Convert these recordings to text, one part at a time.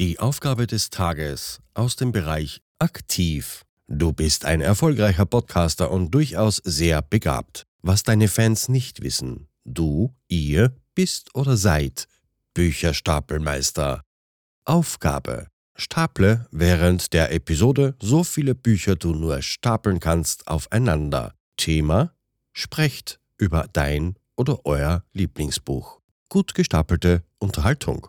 Die Aufgabe des Tages aus dem Bereich aktiv. Du bist ein erfolgreicher Podcaster und durchaus sehr begabt. Was deine Fans nicht wissen, du, ihr bist oder seid Bücherstapelmeister. Aufgabe. Staple während der Episode so viele Bücher du nur stapeln kannst aufeinander. Thema. Sprecht über dein oder euer Lieblingsbuch. Gut gestapelte Unterhaltung.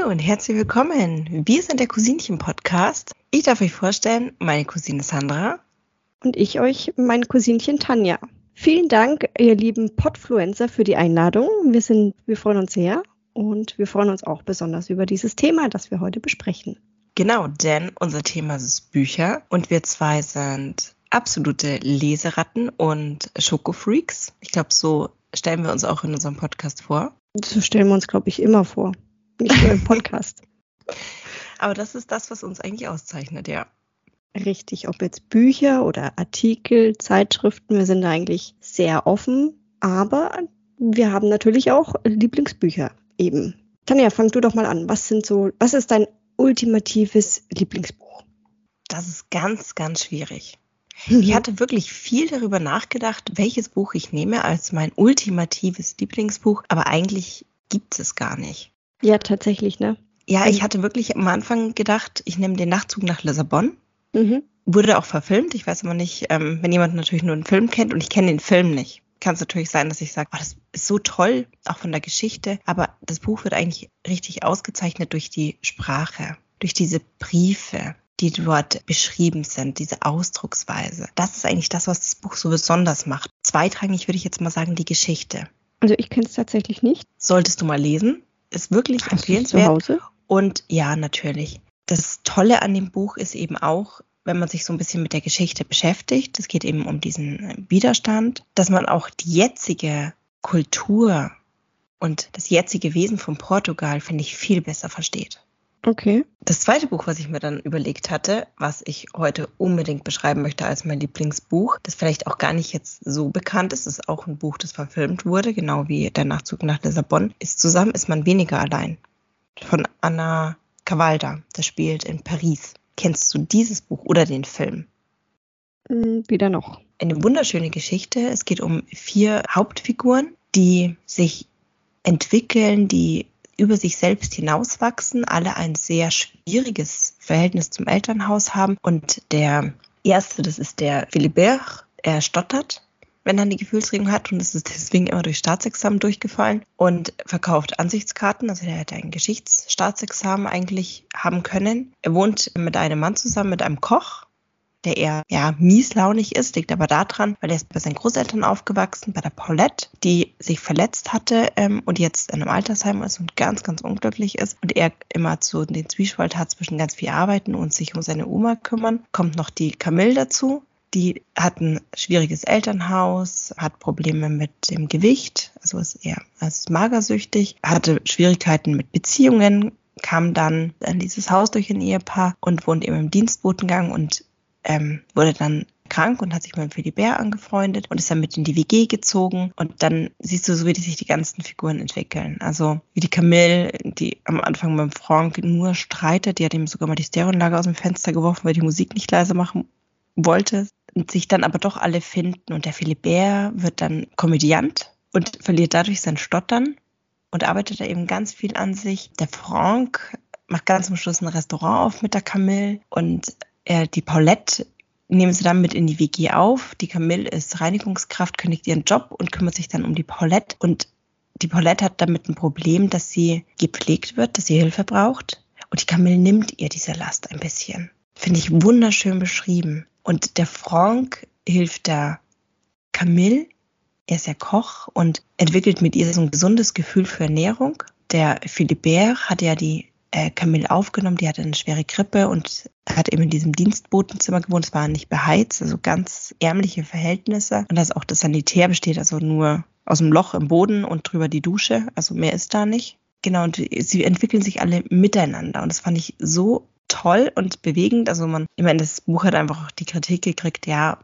Hallo und herzlich willkommen. Wir sind der Cousinchen-Podcast. Ich darf euch vorstellen, meine Cousine Sandra. und ich euch mein Cousinchen Tanja. Vielen Dank, ihr lieben Podfluencer, für die Einladung. Wir sind, wir freuen uns sehr und wir freuen uns auch besonders über dieses Thema, das wir heute besprechen. Genau, denn unser Thema ist Bücher und wir zwei sind absolute Leseratten und Schokofreaks. Ich glaube, so stellen wir uns auch in unserem Podcast vor. So stellen wir uns, glaube ich, immer vor. Nicht nur im Podcast. Aber das ist das, was uns eigentlich auszeichnet, ja. Richtig, ob jetzt Bücher oder Artikel, Zeitschriften, wir sind da eigentlich sehr offen, aber wir haben natürlich auch Lieblingsbücher eben. Tanja, fang du doch mal an. Was sind so, was ist dein ultimatives Lieblingsbuch? Das ist ganz, ganz schwierig. Ich hatte wirklich viel darüber nachgedacht, welches Buch ich nehme als mein ultimatives Lieblingsbuch, aber eigentlich gibt es gar nicht. Ja, tatsächlich, ne? Ja, ich hatte wirklich am Anfang gedacht, ich nehme den Nachtzug nach Lissabon. Mhm. Wurde auch verfilmt. Ich weiß aber nicht, ähm, wenn jemand natürlich nur einen Film kennt und ich kenne den Film nicht, kann es natürlich sein, dass ich sage, oh, das ist so toll, auch von der Geschichte. Aber das Buch wird eigentlich richtig ausgezeichnet durch die Sprache, durch diese Briefe, die dort beschrieben sind, diese Ausdrucksweise. Das ist eigentlich das, was das Buch so besonders macht. Zweitrangig würde ich jetzt mal sagen, die Geschichte. Also ich kenne es tatsächlich nicht. Solltest du mal lesen. Ist wirklich Hast es zu empfehlenswert. Hause? Und ja, natürlich. Das Tolle an dem Buch ist eben auch, wenn man sich so ein bisschen mit der Geschichte beschäftigt, es geht eben um diesen Widerstand, dass man auch die jetzige Kultur und das jetzige Wesen von Portugal, finde ich, viel besser versteht. Okay. Das zweite Buch, was ich mir dann überlegt hatte, was ich heute unbedingt beschreiben möchte als mein Lieblingsbuch, das vielleicht auch gar nicht jetzt so bekannt ist, ist auch ein Buch, das verfilmt wurde, genau wie Der Nachzug nach Lissabon, ist Zusammen ist man weniger allein von Anna Cavalda. Das spielt in Paris. Kennst du dieses Buch oder den Film? Hm, Weder noch. Eine wunderschöne Geschichte. Es geht um vier Hauptfiguren, die sich entwickeln, die über sich selbst hinauswachsen, alle ein sehr schwieriges Verhältnis zum Elternhaus haben. Und der erste, das ist der Philibert, er stottert, wenn er eine Gefühlsregung hat und ist deswegen immer durch Staatsexamen durchgefallen und verkauft Ansichtskarten. Also er hätte ein Geschichtsstaatsexamen eigentlich haben können. Er wohnt mit einem Mann zusammen, mit einem Koch, der eher ja, mieslaunig ist, liegt aber daran, weil er ist bei seinen Großeltern aufgewachsen, bei der Paulette, die sich verletzt hatte ähm, und jetzt in einem Altersheim ist und ganz, ganz unglücklich ist und er immer so den Zwiespalt hat zwischen ganz viel Arbeiten und sich um seine Oma kümmern. Kommt noch die Camille dazu, die hat ein schwieriges Elternhaus, hat Probleme mit dem Gewicht, also ist eher ist magersüchtig, hatte Schwierigkeiten mit Beziehungen, kam dann in dieses Haus durch ein Ehepaar und wohnt eben im Dienstbotengang und ähm, wurde dann krank und hat sich mit Philibert angefreundet und ist dann mit in die WG gezogen. Und dann siehst du so, wie sich die ganzen Figuren entwickeln. Also wie die Camille, die am Anfang mit Frank nur streitet, die hat ihm sogar mal die Stereoanlage aus dem Fenster geworfen, weil die Musik nicht leise machen wollte. Und sich dann aber doch alle finden. Und der Philibert wird dann Komödiant und verliert dadurch sein Stottern und arbeitet da eben ganz viel an sich. Der Frank macht ganz zum Schluss ein Restaurant auf mit der Camille und er, die Paulette nehmen sie dann mit in die WG auf. Die Camille ist Reinigungskraft, kündigt ihren Job und kümmert sich dann um die Paulette. Und die Paulette hat damit ein Problem, dass sie gepflegt wird, dass sie Hilfe braucht. Und die Camille nimmt ihr diese Last ein bisschen. Finde ich wunderschön beschrieben. Und der Frank hilft der Camille, er ist ja Koch und entwickelt mit ihr so ein gesundes Gefühl für Ernährung. Der Philibert hat ja die äh, Camille aufgenommen, die hatte eine schwere Grippe und hat eben in diesem Dienstbotenzimmer gewohnt. Es war nicht beheizt, also ganz ärmliche Verhältnisse. Und dass auch das Sanitär besteht, also nur aus dem Loch im Boden und drüber die Dusche. Also mehr ist da nicht. Genau, und sie entwickeln sich alle miteinander. Und das fand ich so toll und bewegend. Also man, ich meine, das Buch hat einfach auch die Kritik gekriegt, ja,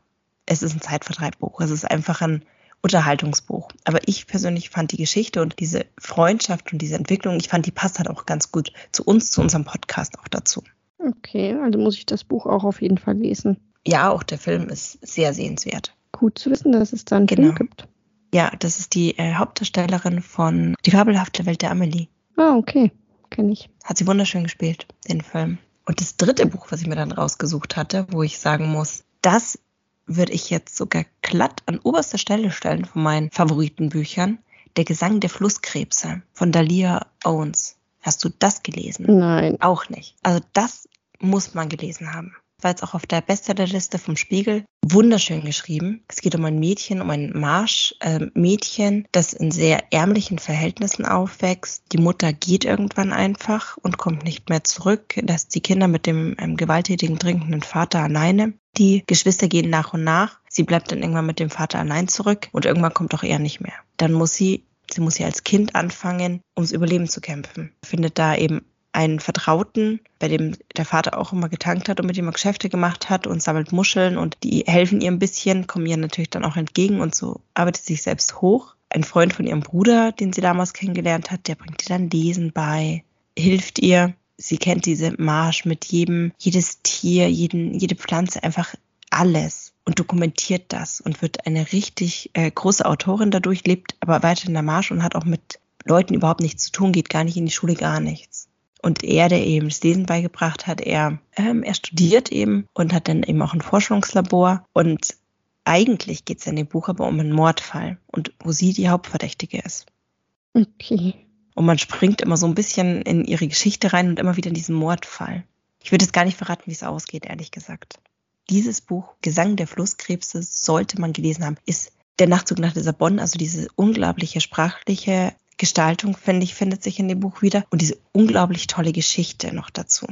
es ist ein Zeitvertreibbuch. Es ist einfach ein Unterhaltungsbuch. Aber ich persönlich fand die Geschichte und diese Freundschaft und diese Entwicklung, ich fand, die passt halt auch ganz gut zu uns, zu unserem Podcast auch dazu. Okay, also muss ich das Buch auch auf jeden Fall lesen. Ja, auch der Film ist sehr sehenswert. Gut zu wissen, dass es da einen genau. Film gibt. Ja, das ist die äh, Hauptdarstellerin von Die fabelhafte Welt der Amelie. Ah, okay. Kenne ich. Hat sie wunderschön gespielt, den Film. Und das dritte Buch, was ich mir dann rausgesucht hatte, wo ich sagen muss, das würde ich jetzt sogar glatt an oberster Stelle stellen von meinen Favoritenbüchern. Der Gesang der Flusskrebse von Dalia Owens. Hast du das gelesen? Nein. Auch nicht. Also das muss man gelesen haben war jetzt auch auf der Bestsellerliste vom Spiegel. Wunderschön geschrieben. Es geht um ein Mädchen, um ein Marschmädchen, äh, das in sehr ärmlichen Verhältnissen aufwächst. Die Mutter geht irgendwann einfach und kommt nicht mehr zurück, lässt die Kinder mit dem ähm, gewalttätigen, trinkenden Vater alleine. Die Geschwister gehen nach und nach. Sie bleibt dann irgendwann mit dem Vater allein zurück und irgendwann kommt auch er nicht mehr. Dann muss sie Sie muss ja als Kind anfangen, ums Überleben zu kämpfen. Findet da eben einen Vertrauten, bei dem der Vater auch immer getankt hat und mit dem er Geschäfte gemacht hat und sammelt Muscheln und die helfen ihr ein bisschen, kommen ihr natürlich dann auch entgegen und so arbeitet sich selbst hoch. Ein Freund von ihrem Bruder, den sie damals kennengelernt hat, der bringt ihr dann Lesen bei, hilft ihr. Sie kennt diese Marsch mit jedem, jedes Tier, jeden, jede Pflanze, einfach alles und dokumentiert das und wird eine richtig äh, große Autorin dadurch, lebt aber weiter in der Marsch und hat auch mit Leuten überhaupt nichts zu tun, geht gar nicht in die Schule, gar nichts. Und er, der eben das Lesen beigebracht hat, er, ähm, er studiert eben und hat dann eben auch ein Forschungslabor. Und eigentlich geht es in dem Buch aber um einen Mordfall und wo sie die Hauptverdächtige ist. Okay. Und man springt immer so ein bisschen in ihre Geschichte rein und immer wieder in diesen Mordfall. Ich würde jetzt gar nicht verraten, wie es ausgeht, ehrlich gesagt. Dieses Buch, Gesang der Flusskrebse, sollte man gelesen haben, ist der Nachzug nach Lissabon, also diese unglaubliche sprachliche Gestaltung, finde ich, findet sich in dem Buch wieder und diese unglaublich tolle Geschichte noch dazu.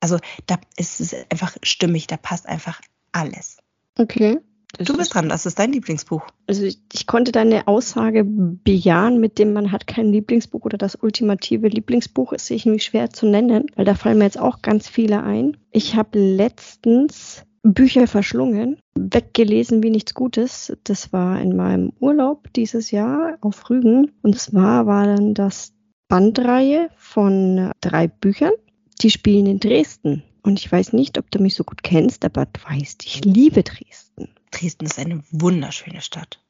Also da ist es einfach stimmig, da passt einfach alles. Okay. Du bist dran, das ist dein Lieblingsbuch. Also ich, ich, konnte deine Aussage bejahen, mit dem man hat kein Lieblingsbuch oder das ultimative Lieblingsbuch ist sich nämlich schwer zu nennen, weil da fallen mir jetzt auch ganz viele ein. Ich habe letztens Bücher verschlungen, weggelesen wie nichts Gutes. Das war in meinem Urlaub dieses Jahr auf Rügen. Und zwar war dann das Bandreihe von drei Büchern. Die spielen in Dresden. Und ich weiß nicht, ob du mich so gut kennst, aber du weißt, ich liebe Dresden. Dresden ist eine wunderschöne Stadt.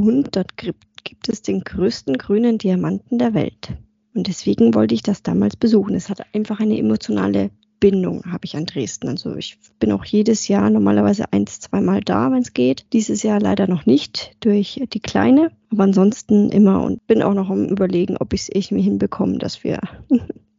Und dort gibt es den größten grünen Diamanten der Welt. Und deswegen wollte ich das damals besuchen. Es hat einfach eine emotionale Bindung habe ich an Dresden. Also ich bin auch jedes Jahr normalerweise eins, zweimal da, wenn es geht. Dieses Jahr leider noch nicht durch die Kleine, aber ansonsten immer und bin auch noch am Überlegen, ob ich es irgendwie hinbekomme, dass wir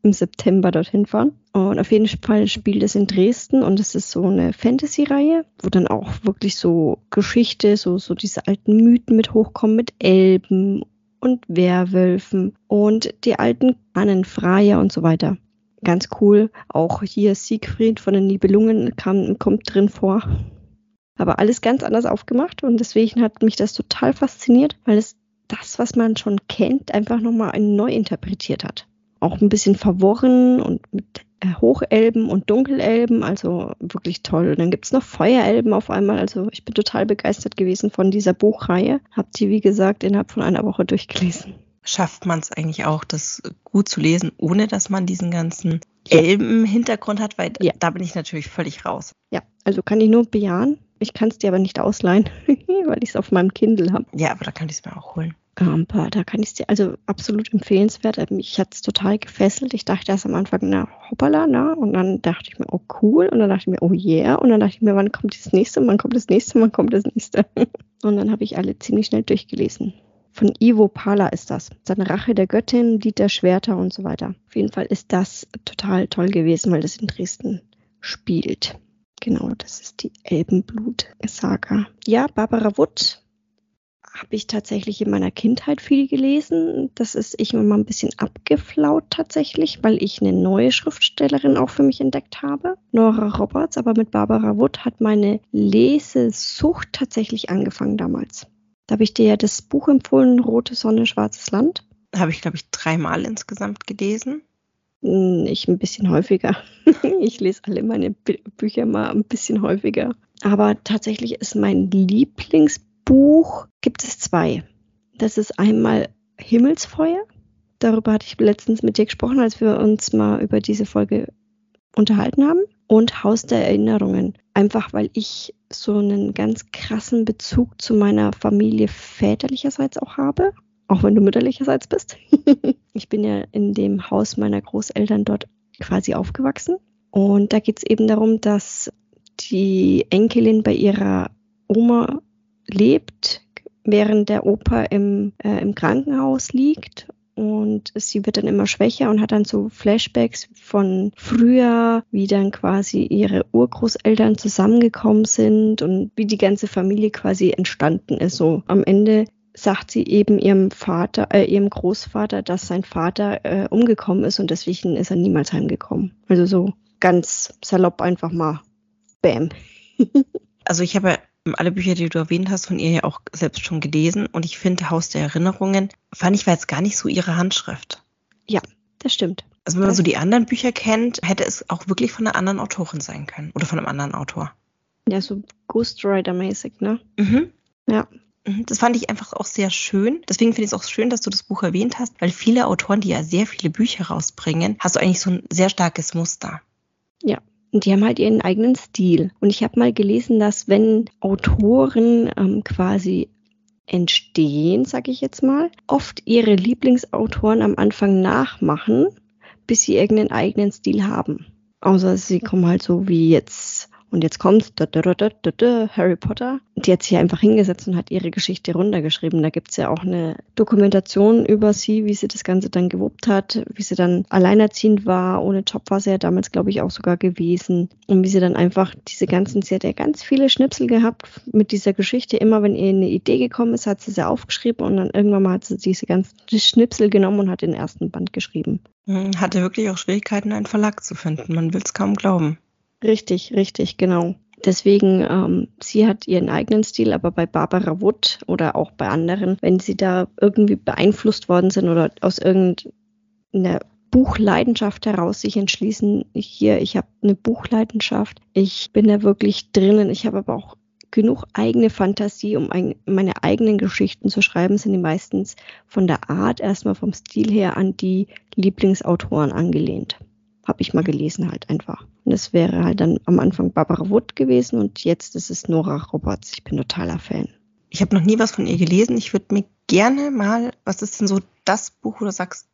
im September dorthin fahren. Und auf jeden Fall spielt es in Dresden und es ist so eine Fantasy-Reihe, wo dann auch wirklich so Geschichte, so, so diese alten Mythen mit hochkommen, mit Elben und Werwölfen und die alten Ahnenfreier und so weiter ganz cool. Auch hier Siegfried von den Nibelungen kam, kommt drin vor. Aber alles ganz anders aufgemacht und deswegen hat mich das total fasziniert, weil es das, was man schon kennt, einfach nochmal neu interpretiert hat. Auch ein bisschen verworren und mit äh, Hochelben und Dunkelelben, also wirklich toll. Und dann gibt es noch Feuerelben auf einmal. Also ich bin total begeistert gewesen von dieser Buchreihe. Hab die, wie gesagt, innerhalb von einer Woche durchgelesen schafft man es eigentlich auch, das gut zu lesen, ohne dass man diesen ganzen Elben-Hintergrund hat, weil ja. da bin ich natürlich völlig raus. Ja, also kann ich nur bejahen. Ich kann es dir aber nicht ausleihen, weil ich es auf meinem Kindle habe. Ja, aber da kann ich es mir auch holen. Aber da kann ich dir, also absolut empfehlenswert. Ähm, mich hat es total gefesselt. Ich dachte erst am Anfang, na, hoppala, na. Und dann dachte ich mir, oh cool. Und dann dachte ich mir, oh yeah. Und dann dachte ich mir, wann kommt das nächste? Wann kommt das nächste? Wann kommt das nächste? Und dann habe ich alle ziemlich schnell durchgelesen. Von Ivo Pala ist das. Seine Rache der Göttin, Lied der Schwerter und so weiter. Auf jeden Fall ist das total toll gewesen, weil das in Dresden spielt. Genau, das ist die Elbenblut-Saga. Ja, Barbara Wood habe ich tatsächlich in meiner Kindheit viel gelesen. Das ist ich immer ein bisschen abgeflaut tatsächlich, weil ich eine neue Schriftstellerin auch für mich entdeckt habe, Nora Roberts. Aber mit Barbara Wood hat meine Lesesucht tatsächlich angefangen damals. Da habe ich dir ja das Buch empfohlen, Rote Sonne, Schwarzes Land. Habe ich, glaube ich, dreimal insgesamt gelesen. Hm, ich ein bisschen häufiger. ich lese alle meine Bü Bücher mal ein bisschen häufiger. Aber tatsächlich ist mein Lieblingsbuch, gibt es zwei. Das ist einmal Himmelsfeuer. Darüber hatte ich letztens mit dir gesprochen, als wir uns mal über diese Folge unterhalten haben. Und Haus der Erinnerungen. Einfach weil ich so einen ganz krassen Bezug zu meiner Familie väterlicherseits auch habe auch wenn du mütterlicherseits bist. ich bin ja in dem Haus meiner Großeltern dort quasi aufgewachsen. Und da geht es eben darum, dass die Enkelin bei ihrer Oma lebt, während der Opa im, äh, im Krankenhaus liegt. Und sie wird dann immer schwächer und hat dann so Flashbacks von früher, wie dann quasi ihre Urgroßeltern zusammengekommen sind und wie die ganze Familie quasi entstanden ist. So am Ende sagt sie eben ihrem Vater, äh, ihrem Großvater, dass sein Vater äh, umgekommen ist und deswegen ist er niemals heimgekommen. Also so ganz salopp einfach mal Bam. also ich habe alle Bücher, die du erwähnt hast, von ihr ja auch selbst schon gelesen und ich finde Haus der Erinnerungen, fand ich war jetzt gar nicht so ihre Handschrift. Ja, das stimmt. Also wenn man so die anderen Bücher kennt, hätte es auch wirklich von einer anderen Autorin sein können oder von einem anderen Autor. Ja, so Ghostwriter-mäßig, ne? Mhm. Ja, Mhm, das fand ich einfach auch sehr schön. Deswegen finde ich es auch schön, dass du das Buch erwähnt hast, weil viele Autoren, die ja sehr viele Bücher rausbringen, hast du eigentlich so ein sehr starkes Muster. Ja, und die haben halt ihren eigenen Stil. Und ich habe mal gelesen, dass wenn Autoren ähm, quasi entstehen, sage ich jetzt mal, oft ihre Lieblingsautoren am Anfang nachmachen, bis sie irgendeinen eigenen Stil haben. Außer sie kommen halt so wie jetzt und jetzt kommt Harry Potter. Die hat sich einfach hingesetzt und hat ihre Geschichte runtergeschrieben. Da gibt es ja auch eine Dokumentation über sie, wie sie das Ganze dann gewuppt hat, wie sie dann alleinerziehend war. Ohne Job war sie ja damals, glaube ich, auch sogar gewesen. Und wie sie dann einfach diese ganzen, sie hat ja ganz viele Schnipsel gehabt mit dieser Geschichte. Immer wenn ihr eine Idee gekommen ist, hat sie sie aufgeschrieben und dann irgendwann mal hat sie diese ganzen Schnipsel genommen und hat den ersten Band geschrieben. Hm, hatte wirklich auch Schwierigkeiten, einen Verlag zu finden. Man will es kaum glauben. Richtig, richtig, genau. Deswegen, ähm, sie hat ihren eigenen Stil, aber bei Barbara Wood oder auch bei anderen, wenn sie da irgendwie beeinflusst worden sind oder aus irgendeiner Buchleidenschaft heraus sich entschließen, hier, ich habe eine Buchleidenschaft, ich bin da wirklich drinnen, ich habe aber auch genug eigene Fantasie, um ein, meine eigenen Geschichten zu schreiben, sind die meistens von der Art erstmal vom Stil her an die Lieblingsautoren angelehnt. Habe ich mal gelesen halt einfach. Und das wäre halt dann am Anfang Barbara Wood gewesen und jetzt ist es Nora Roberts. Ich bin totaler Fan. Ich habe noch nie was von ihr gelesen. Ich würde mir gerne mal, was ist denn so das Buch, wo du sagst,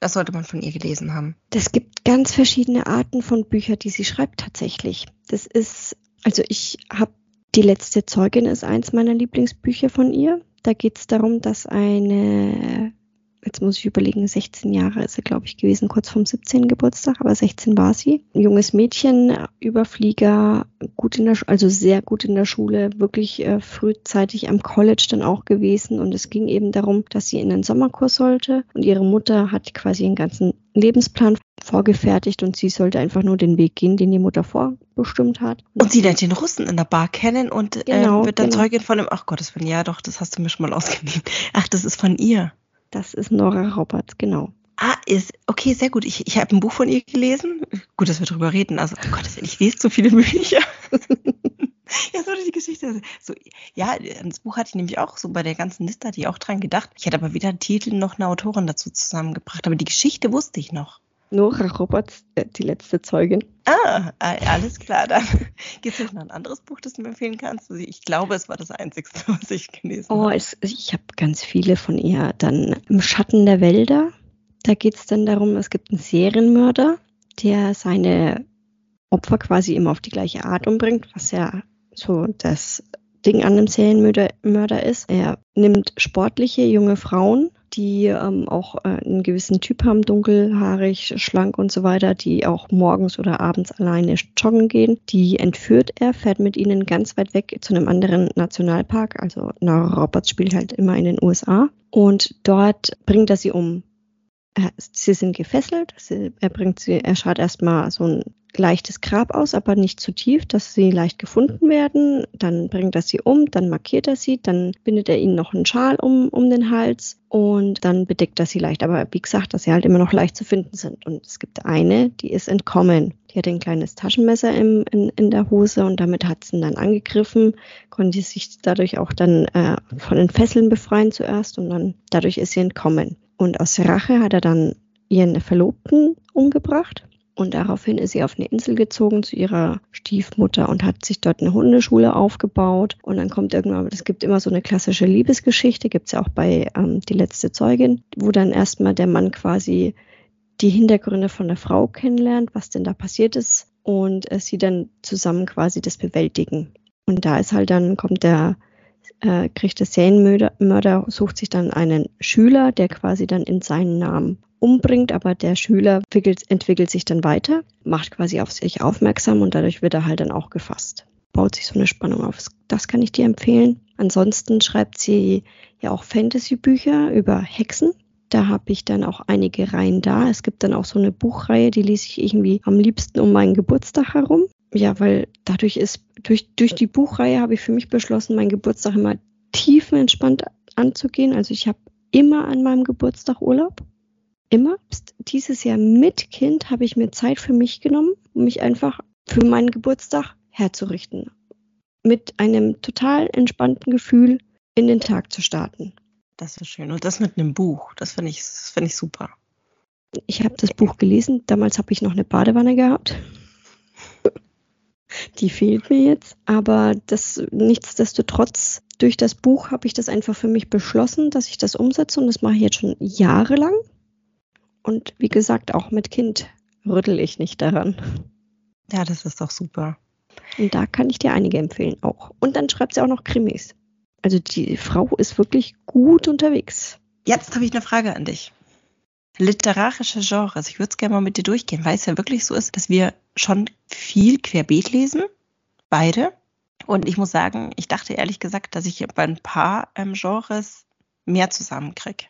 das sollte man von ihr gelesen haben? Es gibt ganz verschiedene Arten von Büchern, die sie schreibt tatsächlich. Das ist, also ich habe die letzte Zeugin ist eins meiner Lieblingsbücher von ihr. Da geht es darum, dass eine jetzt muss ich überlegen, 16 Jahre ist sie, glaube ich, gewesen, kurz vorm 17. Geburtstag, aber 16 war sie. Ein junges Mädchen, Überflieger, gut in der, also sehr gut in der Schule, wirklich äh, frühzeitig am College dann auch gewesen. Und es ging eben darum, dass sie in den Sommerkurs sollte. Und ihre Mutter hat quasi einen ganzen Lebensplan vorgefertigt und sie sollte einfach nur den Weg gehen, den die Mutter vorbestimmt hat. Und sie lernt den Russen in der Bar kennen und äh, genau, äh, wird dann genau. Zeugin von dem, ach Gottes Willen, ja doch, das hast du mir schon mal ausgeliehen. Ach, das ist von ihr. Das ist Nora Roberts, genau. Ah, ist, okay, sehr gut. Ich, ich habe ein Buch von ihr gelesen. Gut, dass wir drüber reden. Also, oh Gott, ich lese so viele Bücher. ja, so die Geschichte. So, ja, das Buch hatte ich nämlich auch so bei der ganzen Liste, hatte ich auch dran gedacht. Ich hätte aber weder einen Titel noch eine Autorin dazu zusammengebracht. Aber die Geschichte wusste ich noch. Nora Roberts, äh, die letzte Zeugin. Ah, alles klar. Dann gibt es noch ein anderes Buch, das du mir empfehlen kannst. Also ich glaube, es war das einzigste, was ich gelesen oh, habe. Es, ich habe ganz viele von ihr. Dann Im Schatten der Wälder. Da geht es dann darum, es gibt einen Serienmörder, der seine Opfer quasi immer auf die gleiche Art umbringt, was ja so das Ding an einem Serienmörder ist. Er nimmt sportliche junge Frauen die ähm, auch äh, einen gewissen Typ haben, dunkelhaarig, schlank und so weiter, die auch morgens oder abends alleine joggen gehen. Die entführt er, fährt mit ihnen ganz weit weg zu einem anderen Nationalpark. Also Nora Roberts spielt halt immer in den USA. Und dort bringt er sie um. Sie sind gefesselt. Er bringt sie, er schaut erstmal so ein leichtes Grab aus, aber nicht zu tief, dass sie leicht gefunden werden. Dann bringt er sie um, dann markiert er sie, dann bindet er ihnen noch einen Schal um, um den Hals und dann bedeckt er sie leicht. Aber wie gesagt, dass sie halt immer noch leicht zu finden sind. Und es gibt eine, die ist entkommen. Die hat ein kleines Taschenmesser im, in, in der Hose und damit hat sie ihn dann angegriffen, konnte sich dadurch auch dann äh, von den Fesseln befreien zuerst und dann dadurch ist sie entkommen. Und aus Rache hat er dann ihren Verlobten umgebracht und daraufhin ist sie auf eine Insel gezogen zu ihrer Stiefmutter und hat sich dort eine Hundeschule aufgebaut. Und dann kommt irgendwann, es gibt immer so eine klassische Liebesgeschichte, gibt es ja auch bei ähm, Die letzte Zeugin, wo dann erstmal der Mann quasi die Hintergründe von der Frau kennenlernt, was denn da passiert ist und äh, sie dann zusammen quasi das bewältigen. Und da ist halt dann, kommt der, äh, kriegt der Serienmörder, sucht sich dann einen Schüler, der quasi dann in seinen Namen umbringt, aber der Schüler entwickelt, entwickelt sich dann weiter, macht quasi auf sich aufmerksam und dadurch wird er halt dann auch gefasst. Baut sich so eine Spannung auf. Das kann ich dir empfehlen. Ansonsten schreibt sie ja auch Fantasy-Bücher über Hexen. Da habe ich dann auch einige Reihen da. Es gibt dann auch so eine Buchreihe, die lese ich irgendwie am liebsten um meinen Geburtstag herum. Ja, weil dadurch ist, durch, durch die Buchreihe habe ich für mich beschlossen, meinen Geburtstag immer tiefenentspannt anzugehen. Also ich habe immer an meinem Geburtstag Urlaub immer. Dieses Jahr mit Kind habe ich mir Zeit für mich genommen, um mich einfach für meinen Geburtstag herzurichten. Mit einem total entspannten Gefühl in den Tag zu starten. Das ist schön. Und das mit einem Buch, das finde ich, find ich super. Ich habe das Buch gelesen. Damals habe ich noch eine Badewanne gehabt. Die fehlt mir jetzt. Aber das nichtsdestotrotz, durch das Buch habe ich das einfach für mich beschlossen, dass ich das umsetze. Und das mache ich jetzt schon jahrelang. Und wie gesagt, auch mit Kind rüttel ich nicht daran. Ja, das ist doch super. Und da kann ich dir einige empfehlen auch. Und dann schreibt sie auch noch Krimis. Also die Frau ist wirklich gut unterwegs. Jetzt habe ich eine Frage an dich. Literarische Genres. Ich würde es gerne mal mit dir durchgehen, weil es ja wirklich so ist, dass wir schon viel querbeet lesen. Beide. Und ich muss sagen, ich dachte ehrlich gesagt, dass ich bei ein paar ähm, Genres mehr zusammenkriege.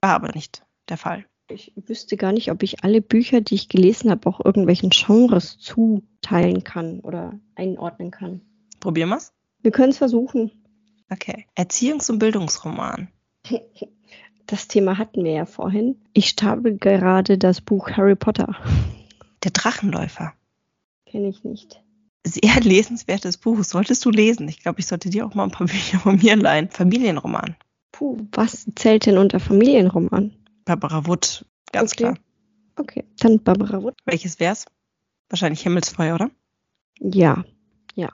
War aber nicht der Fall. Ich wüsste gar nicht, ob ich alle Bücher, die ich gelesen habe, auch irgendwelchen Genres zuteilen kann oder einordnen kann. Probieren wir's? Wir können es versuchen. Okay. Erziehungs- und Bildungsroman. Das Thema hatten wir ja vorhin. Ich stapel gerade das Buch Harry Potter. Der Drachenläufer. Kenne ich nicht. Sehr lesenswertes Buch. Solltest du lesen. Ich glaube, ich sollte dir auch mal ein paar Bücher von mir leihen. Familienroman. Puh, was zählt denn unter Familienroman? Barbara Wood, ganz okay. klar. Okay, dann Barbara Wood. Welches wär's? Wahrscheinlich Himmelsfeuer, oder? Ja, ja.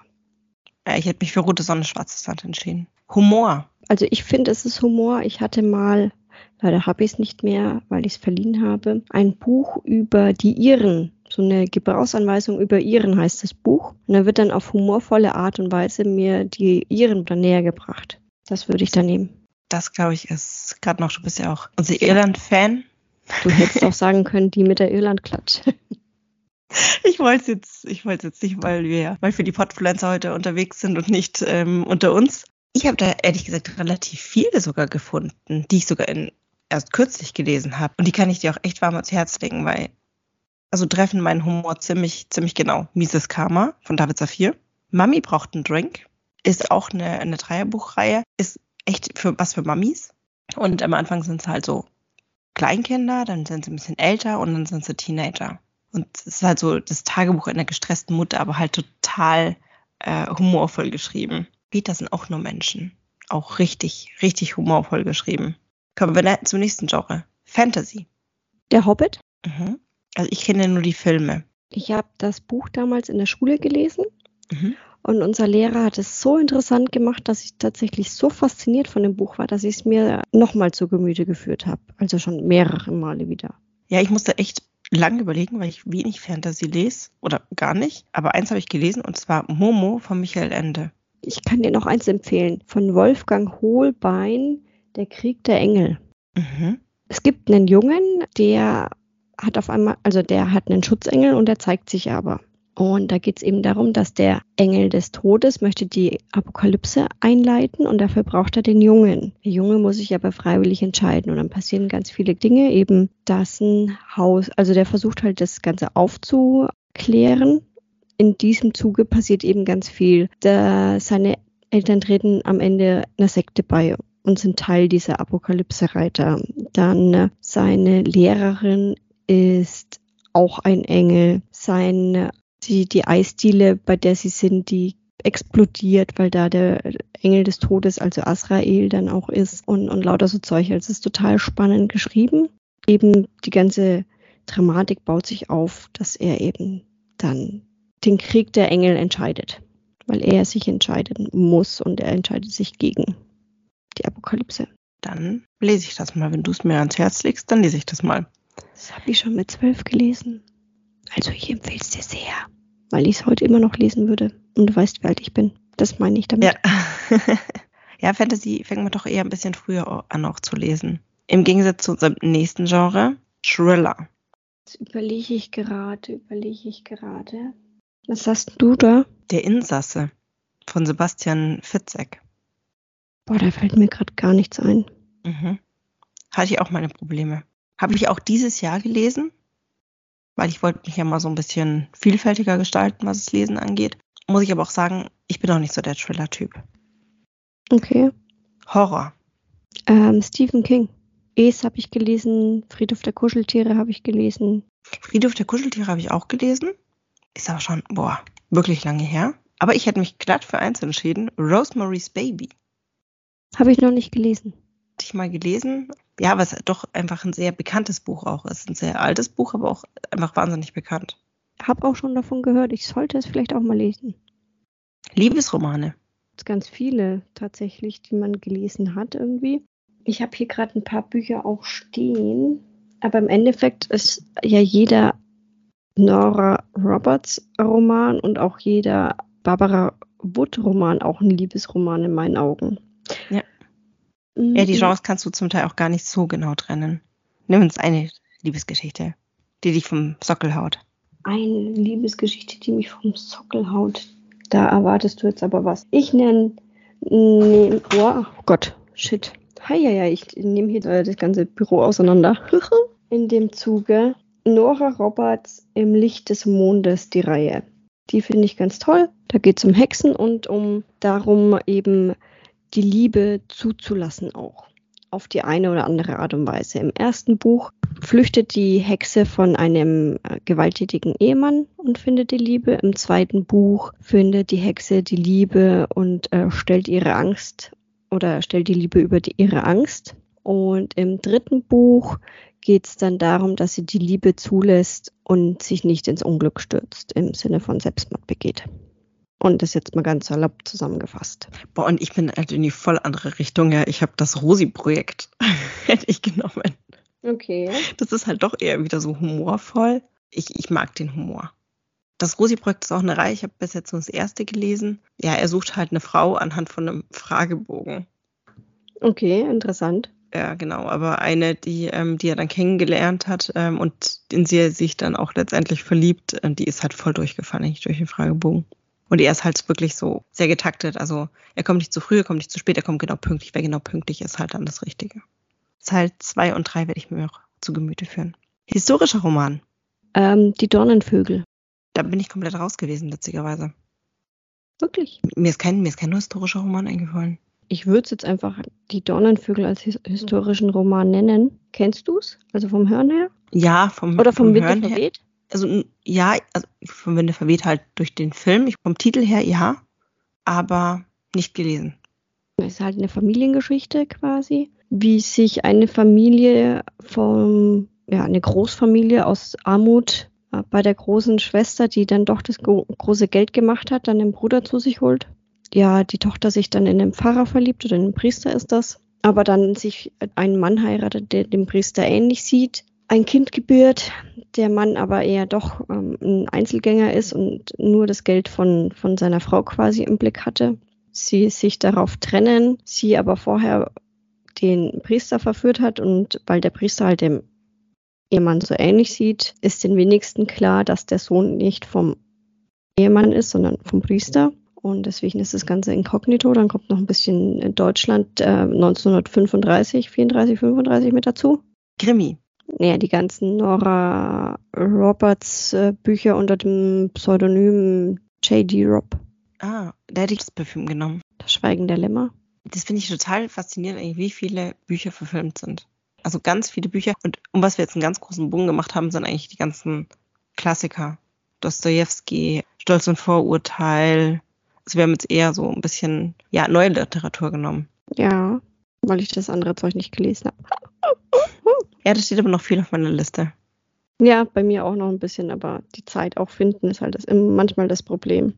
ja ich hätte mich für Rote Sonne, Schwarzes Sand entschieden. Humor. Also ich finde, es ist Humor. Ich hatte mal, leider habe ich es nicht mehr, weil ich es verliehen habe, ein Buch über die Iren. So eine Gebrauchsanweisung über Iren heißt das Buch. Und da wird dann auf humorvolle Art und Weise mir die Iren näher gebracht. Das würde ich da nehmen das glaube ich ist gerade noch, du bist ja auch unser Irland-Fan. Du hättest auch sagen können, die mit der Irland-Klatsche. Ich wollte es jetzt, ich wollte jetzt nicht, weil wir, weil wir die Podfluencer heute unterwegs sind und nicht ähm, unter uns. Ich habe da ehrlich gesagt relativ viele sogar gefunden, die ich sogar in, erst kürzlich gelesen habe. Und die kann ich dir auch echt warm ans Herz legen, weil, also treffen meinen Humor ziemlich, ziemlich genau. Mises Karma von David Safir. Mami braucht einen Drink. Ist auch eine, eine Dreierbuchreihe. Ist echt für was für Mamis. Und am Anfang sind es halt so Kleinkinder, dann sind sie ein bisschen älter und dann sind sie Teenager. Und es ist halt so das Tagebuch einer gestressten Mutter, aber halt total äh, humorvoll geschrieben. Peter sind auch nur Menschen. Auch richtig, richtig humorvoll geschrieben. Kommen wir zum nächsten Genre. Fantasy. Der Hobbit? Mhm. Also ich kenne nur die Filme. Ich habe das Buch damals in der Schule gelesen. Mhm. Und unser Lehrer hat es so interessant gemacht, dass ich tatsächlich so fasziniert von dem Buch war, dass ich es mir nochmal zu Gemüte geführt habe. Also schon mehrere Male wieder. Ja, ich musste echt lange überlegen, weil ich wenig Fantasy lese oder gar nicht. Aber eins habe ich gelesen und zwar Momo von Michael Ende. Ich kann dir noch eins empfehlen. Von Wolfgang Hohlbein, Der Krieg der Engel. Mhm. Es gibt einen Jungen, der hat auf einmal, also der hat einen Schutzengel und der zeigt sich aber. Und da geht es eben darum, dass der Engel des Todes möchte die Apokalypse einleiten und dafür braucht er den Jungen. Der Junge muss sich aber freiwillig entscheiden und dann passieren ganz viele Dinge, eben dass ein Haus, also der versucht halt das Ganze aufzuklären. In diesem Zuge passiert eben ganz viel. Da seine Eltern treten am Ende einer Sekte bei und sind Teil dieser Apokalypse-Reiter. Dann seine Lehrerin ist auch ein Engel. Sein die, die Eisdiele, bei der sie sind, die explodiert, weil da der Engel des Todes, also Azrael, dann auch ist und, und lauter so Zeug. Also es ist total spannend geschrieben. Eben die ganze Dramatik baut sich auf, dass er eben dann den Krieg der Engel entscheidet, weil er sich entscheiden muss und er entscheidet sich gegen die Apokalypse. Dann lese ich das mal. Wenn du es mir ans Herz legst, dann lese ich das mal. Das habe ich schon mit zwölf gelesen. Also ich empfehle es dir sehr weil ich es heute immer noch lesen würde. Und du weißt, wie alt ich bin. Das meine ich damit. Ja. ja, Fantasy fängt man doch eher ein bisschen früher an auch zu lesen. Im Gegensatz zu unserem nächsten Genre, Thriller. Jetzt überlege ich gerade, überlege ich gerade. Was hast du da? Der Insasse von Sebastian Fitzek. Boah, da fällt mir gerade gar nichts ein. Mhm. Hatte ich auch meine Probleme. Habe ich auch dieses Jahr gelesen weil ich wollte mich ja mal so ein bisschen vielfältiger gestalten, was das Lesen angeht. Muss ich aber auch sagen, ich bin auch nicht so der Thriller-Typ. Okay. Horror. Ähm, Stephen King. Es habe ich gelesen, Friedhof der Kuscheltiere habe ich gelesen. Friedhof der Kuscheltiere habe ich auch gelesen. Ist aber schon, boah, wirklich lange her. Aber ich hätte mich glatt für eins entschieden. Rosemary's Baby. Habe ich noch nicht gelesen. Hatte ich mal gelesen, ja, was doch einfach ein sehr bekanntes Buch auch ist. Ein sehr altes Buch, aber auch einfach wahnsinnig bekannt. Hab auch schon davon gehört. Ich sollte es vielleicht auch mal lesen. Liebesromane. Ganz viele tatsächlich, die man gelesen hat irgendwie. Ich habe hier gerade ein paar Bücher auch stehen, aber im Endeffekt ist ja jeder Nora Roberts Roman und auch jeder Barbara Wood Roman auch ein Liebesroman in meinen Augen. Ja. Ja, die mhm. Genres kannst du zum Teil auch gar nicht so genau trennen. Nimm uns eine Liebesgeschichte, die dich vom Sockel haut. Eine Liebesgeschichte, die mich vom Sockel haut. Da erwartest du jetzt aber was. Ich nenne. Nee, oh Gott, shit. Heieiei, ich nehme hier das ganze Büro auseinander. In dem Zuge Nora Roberts im Licht des Mondes, die Reihe. Die finde ich ganz toll. Da geht es um Hexen und um darum, eben die Liebe zuzulassen auch. Auf die eine oder andere Art und Weise. Im ersten Buch flüchtet die Hexe von einem äh, gewalttätigen Ehemann und findet die Liebe. Im zweiten Buch findet die Hexe die Liebe und äh, stellt ihre Angst oder stellt die Liebe über die, ihre Angst. Und im dritten Buch geht es dann darum, dass sie die Liebe zulässt und sich nicht ins Unglück stürzt, im Sinne von Selbstmord begeht. Und das jetzt mal ganz salopp zusammengefasst. Boah, und ich bin halt in die voll andere Richtung. Ja, ich habe das Rosi-Projekt, hätte ich genommen. Okay. Das ist halt doch eher wieder so humorvoll. Ich, ich mag den Humor. Das Rosi-Projekt ist auch eine Reihe. Ich habe bis jetzt nur das erste gelesen. Ja, er sucht halt eine Frau anhand von einem Fragebogen. Okay, interessant. Ja, genau. Aber eine, die, ähm, die er dann kennengelernt hat ähm, und in sie er sich dann auch letztendlich verliebt, äh, die ist halt voll durchgefallen, nicht durch den Fragebogen. Und er ist halt wirklich so sehr getaktet. Also er kommt nicht zu früh, er kommt nicht zu spät, er kommt genau pünktlich. Wer genau pünktlich ist, halt dann das Richtige. Teil 2 und 3 werde ich mir noch zu Gemüte führen. Historischer Roman. Ähm, die Dornenvögel. Da bin ich komplett raus gewesen, witzigerweise. Wirklich? Mir ist kein, mir ist kein historischer Roman eingefallen. Ich würde es jetzt einfach die Dornenvögel als his historischen Roman nennen. Kennst du es? Also vom Hören her? Ja, vom, Oder vom, vom Winter verweht? also ja, also vom Winde verweht halt durch den Film. Ich, vom Titel her ja, aber nicht gelesen. Es ist halt eine Familiengeschichte quasi, wie sich eine Familie vom, ja, eine Großfamilie aus Armut äh, bei der großen Schwester, die dann doch das große Geld gemacht hat, dann den Bruder zu sich holt. Ja, die Tochter sich dann in den Pfarrer verliebt oder in den Priester ist das. Aber dann sich einen Mann heiratet, der dem Priester ähnlich sieht ein Kind gebührt, der Mann aber eher doch ähm, ein Einzelgänger ist und nur das Geld von, von seiner Frau quasi im Blick hatte. Sie sich darauf trennen, sie aber vorher den Priester verführt hat und weil der Priester halt dem Ehemann so ähnlich sieht, ist den wenigsten klar, dass der Sohn nicht vom Ehemann ist, sondern vom Priester. Und deswegen ist das Ganze inkognito. Dann kommt noch ein bisschen Deutschland äh, 1935, 34, 35 mit dazu. Krimi. Naja, die ganzen Nora Roberts äh, Bücher unter dem Pseudonym J.D. Robb. Ah, da hätte ich das Parfüm genommen. Das Schweigen der Lämmer. Das finde ich total faszinierend, eigentlich, wie viele Bücher verfilmt sind. Also ganz viele Bücher. Und um was wir jetzt einen ganz großen Bogen gemacht haben, sind eigentlich die ganzen Klassiker. Dostoevsky, Stolz und Vorurteil. Also wir haben jetzt eher so ein bisschen, ja, neue Literatur genommen. Ja, weil ich das andere Zeug nicht gelesen habe. Ja, das steht aber noch viel auf meiner Liste. Ja, bei mir auch noch ein bisschen, aber die Zeit auch finden ist halt das, manchmal das Problem.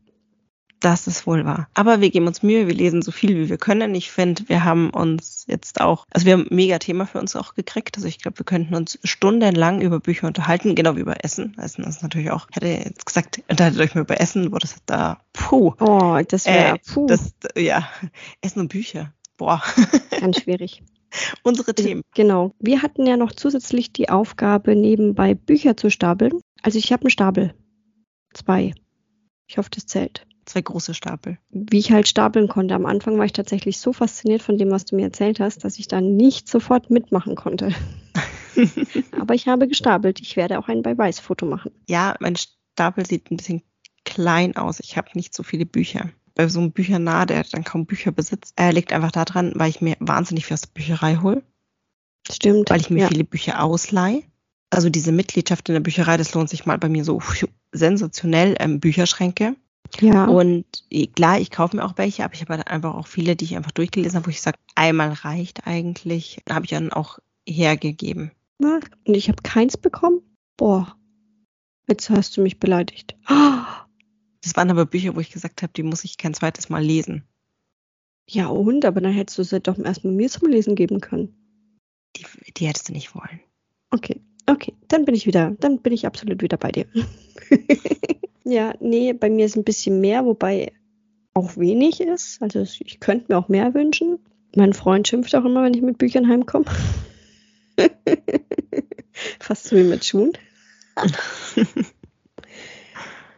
Das ist wohl wahr. Aber wir geben uns Mühe, wir lesen so viel, wie wir können. Ich finde, wir haben uns jetzt auch, also wir haben ein mega Thema für uns auch gekriegt. Also ich glaube, wir könnten uns stundenlang über Bücher unterhalten, genau wie über Essen. Essen ist natürlich auch, hätte jetzt gesagt, unterhaltet euch mal über Essen, wo das da, puh. Oh, das wäre, äh, puh. Das, ja, Essen und Bücher. Boah. Ganz schwierig. Unsere Themen. Genau. Wir hatten ja noch zusätzlich die Aufgabe, nebenbei Bücher zu stapeln. Also ich habe einen Stapel. Zwei. Ich hoffe, das zählt zwei große Stapel. Wie ich halt stapeln konnte. Am Anfang war ich tatsächlich so fasziniert von dem, was du mir erzählt hast, dass ich dann nicht sofort mitmachen konnte. Aber ich habe gestapelt. Ich werde auch ein Beweisfoto machen. Ja, mein Stapel sieht ein bisschen klein aus. Ich habe nicht so viele Bücher. Bei so einem Büchernah, der dann kaum Bücher besitzt, äh, liegt einfach daran, weil ich mir wahnsinnig viel aus der Bücherei hole. Stimmt. Weil ich mir ja. viele Bücher ausleihe. Also diese Mitgliedschaft in der Bücherei, das lohnt sich mal bei mir so sensationell. Ähm, Bücherschränke. Ja. Und klar, ich kaufe mir auch welche, aber ich habe halt einfach auch viele, die ich einfach durchgelesen habe, wo ich sage, einmal reicht eigentlich. Habe ich dann auch hergegeben. Und ich habe keins bekommen? Boah. Jetzt hast du mich beleidigt. Das waren aber Bücher, wo ich gesagt habe, die muss ich kein zweites Mal lesen. Ja, und? Aber dann hättest du sie doch erstmal mir zum Lesen geben können. Die, die hättest du nicht wollen. Okay, okay. Dann bin ich wieder, dann bin ich absolut wieder bei dir. Ja, nee, bei mir ist ein bisschen mehr, wobei auch wenig ist. Also ich könnte mir auch mehr wünschen. Mein Freund schimpft auch immer, wenn ich mit Büchern heimkomme. Fast so wie mit Schuhen.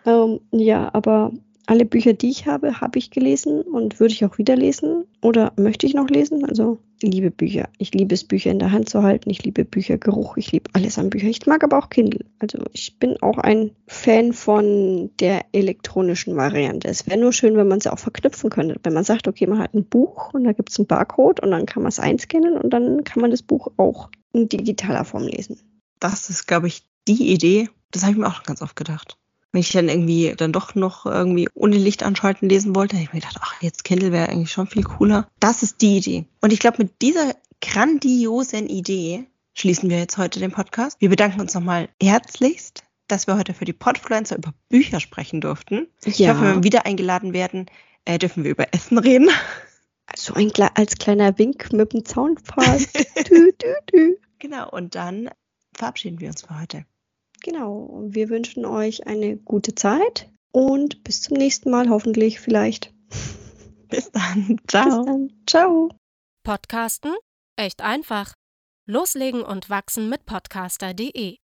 ähm, ja, aber alle Bücher, die ich habe, habe ich gelesen und würde ich auch wieder lesen oder möchte ich noch lesen. Also liebe Bücher. Ich liebe es, Bücher in der Hand zu halten. Ich liebe Büchergeruch. Ich liebe alles an Büchern. Ich mag aber auch Kindle. Also ich bin auch ein Fan von der elektronischen Variante. Es wäre nur schön, wenn man sie auch verknüpfen könnte. Wenn man sagt, okay, man hat ein Buch und da gibt es einen Barcode und dann kann man es einscannen und dann kann man das Buch auch in digitaler Form lesen. Das ist, glaube ich, die Idee. Das habe ich mir auch ganz oft gedacht wenn ich dann irgendwie dann doch noch irgendwie ohne Licht anschalten lesen wollte, habe ich mir gedacht, ach, jetzt Kindle wäre eigentlich schon viel cooler. Das ist die Idee. Und ich glaube, mit dieser grandiosen Idee schließen wir jetzt heute den Podcast. Wir bedanken uns nochmal herzlichst, dass wir heute für die Podfluencer über Bücher sprechen durften. Ja. Ich hoffe, wenn wir wieder eingeladen werden, äh, dürfen wir über Essen reden. So ein als kleiner Wink mit dem Zaunpfahl. dü, dü, dü. Genau, und dann verabschieden wir uns für heute. Genau, wir wünschen euch eine gute Zeit und bis zum nächsten Mal hoffentlich vielleicht. Bis dann. Ciao. Bis dann. Ciao. Podcasten? Echt einfach. Loslegen und wachsen mit podcaster.de